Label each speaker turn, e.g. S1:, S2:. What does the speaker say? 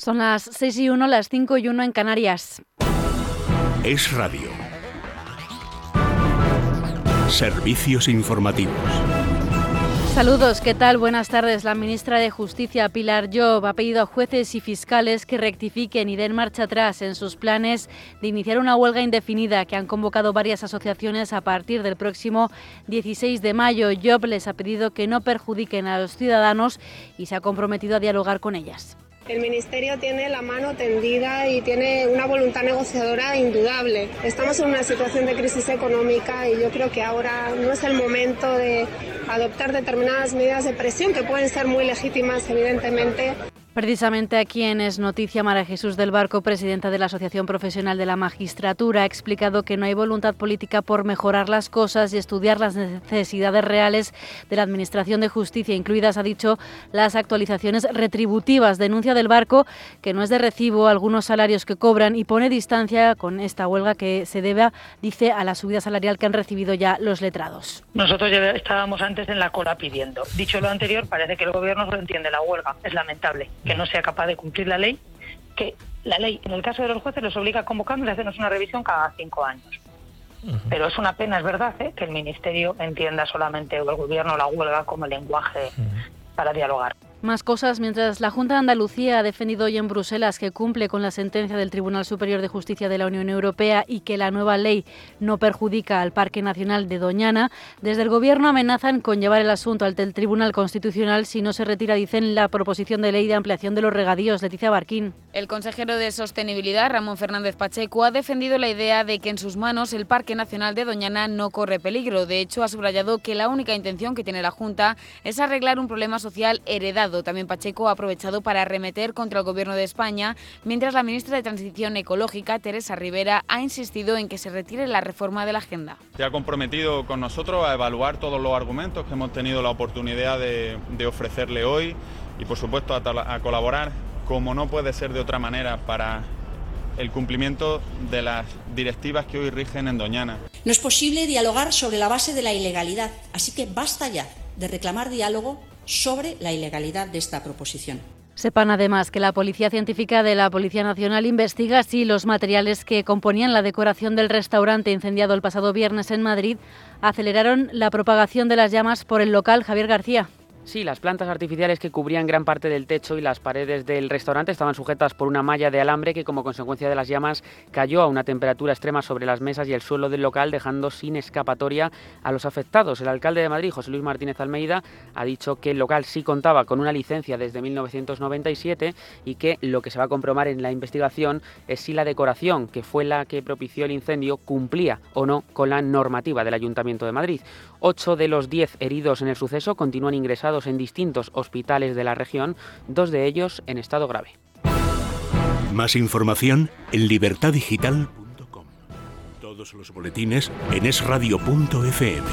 S1: Son las 6 y 1, las 5 y 1 en Canarias.
S2: Es Radio. Servicios informativos.
S1: Saludos, ¿qué tal? Buenas tardes. La ministra de Justicia, Pilar Job, ha pedido a jueces y fiscales que rectifiquen y den marcha atrás en sus planes de iniciar una huelga indefinida que han convocado varias asociaciones a partir del próximo 16 de mayo. Job les ha pedido que no perjudiquen a los ciudadanos y se ha comprometido a dialogar con ellas.
S3: El Ministerio tiene la mano tendida y tiene una voluntad negociadora indudable. Estamos en una situación de crisis económica y yo creo que ahora no es el momento de adoptar determinadas medidas de presión que pueden ser muy legítimas, evidentemente,
S1: Precisamente aquí en Es Noticia, Mara Jesús del Barco, presidenta de la Asociación Profesional de la Magistratura, ha explicado que no hay voluntad política por mejorar las cosas y estudiar las necesidades reales de la Administración de Justicia, incluidas, ha dicho, las actualizaciones retributivas. Denuncia del Barco que no es de recibo algunos salarios que cobran y pone distancia con esta huelga que se debe, dice, a la subida salarial que han recibido ya los letrados.
S4: Nosotros ya estábamos antes en la cola pidiendo. Dicho lo anterior, parece que el Gobierno no entiende la huelga. Es lamentable que no sea capaz de cumplir la ley, que la ley, en el caso de los jueces, los obliga a convocarnos y hacernos una revisión cada cinco años. Pero es una pena, es verdad, ¿eh? que el Ministerio entienda solamente o el Gobierno la huelga como lenguaje para dialogar.
S1: Más cosas, mientras la Junta de Andalucía ha defendido hoy en Bruselas que cumple con la sentencia del Tribunal Superior de Justicia de la Unión Europea y que la nueva ley no perjudica al Parque Nacional de Doñana, desde el Gobierno amenazan con llevar el asunto al Tribunal Constitucional si no se retira, dicen, la proposición de ley de ampliación de los regadíos. Leticia Barquín.
S5: El consejero de Sostenibilidad, Ramón Fernández Pacheco, ha defendido la idea de que en sus manos el Parque Nacional de Doñana no corre peligro. De hecho, ha subrayado que la única intención que tiene la Junta es arreglar un problema social heredado también Pacheco ha aprovechado para arremeter contra el Gobierno de España, mientras la ministra de Transición Ecológica, Teresa Rivera, ha insistido en que se retire la reforma de la agenda.
S6: Se ha comprometido con nosotros a evaluar todos los argumentos que hemos tenido la oportunidad de, ofrecerle hoy y, por supuesto, a, a colaborar, como no puede ser de otra manera, para el cumplimiento de las directivas que hoy rigen en Doñana.
S7: No es posible dialogar sobre la base de la ilegalidad, así que basta ya de reclamar diálogo sobre la ilegalidad de esta proposición.
S1: Sepan además que la Policía Científica de la Policía Nacional investiga si los materiales que componían la decoración del restaurante incendiado el pasado viernes en Madrid aceleraron la propagación de las llamas por el local Javier García.
S8: Sí, las plantas artificiales que cubrían gran parte del techo y las paredes del restaurante estaban sujetas por una malla de alambre que como consecuencia de las llamas cayó a una temperatura extrema sobre las mesas y el suelo del local dejando sin escapatoria a los afectados. El alcalde de Madrid, José Luis Martínez Almeida, ha dicho que el local sí contaba con una licencia desde 1997 y que lo que se va a comprobar en la investigación es si la decoración, que fue la que propició el incendio, cumplía o no con la normativa del Ayuntamiento de Madrid. Ocho de los diez heridos en el suceso continúan ingresados en distintos hospitales de la región, dos de ellos en estado grave.
S2: Más información en libertadigital.com. Todos los boletines en esradio.fm.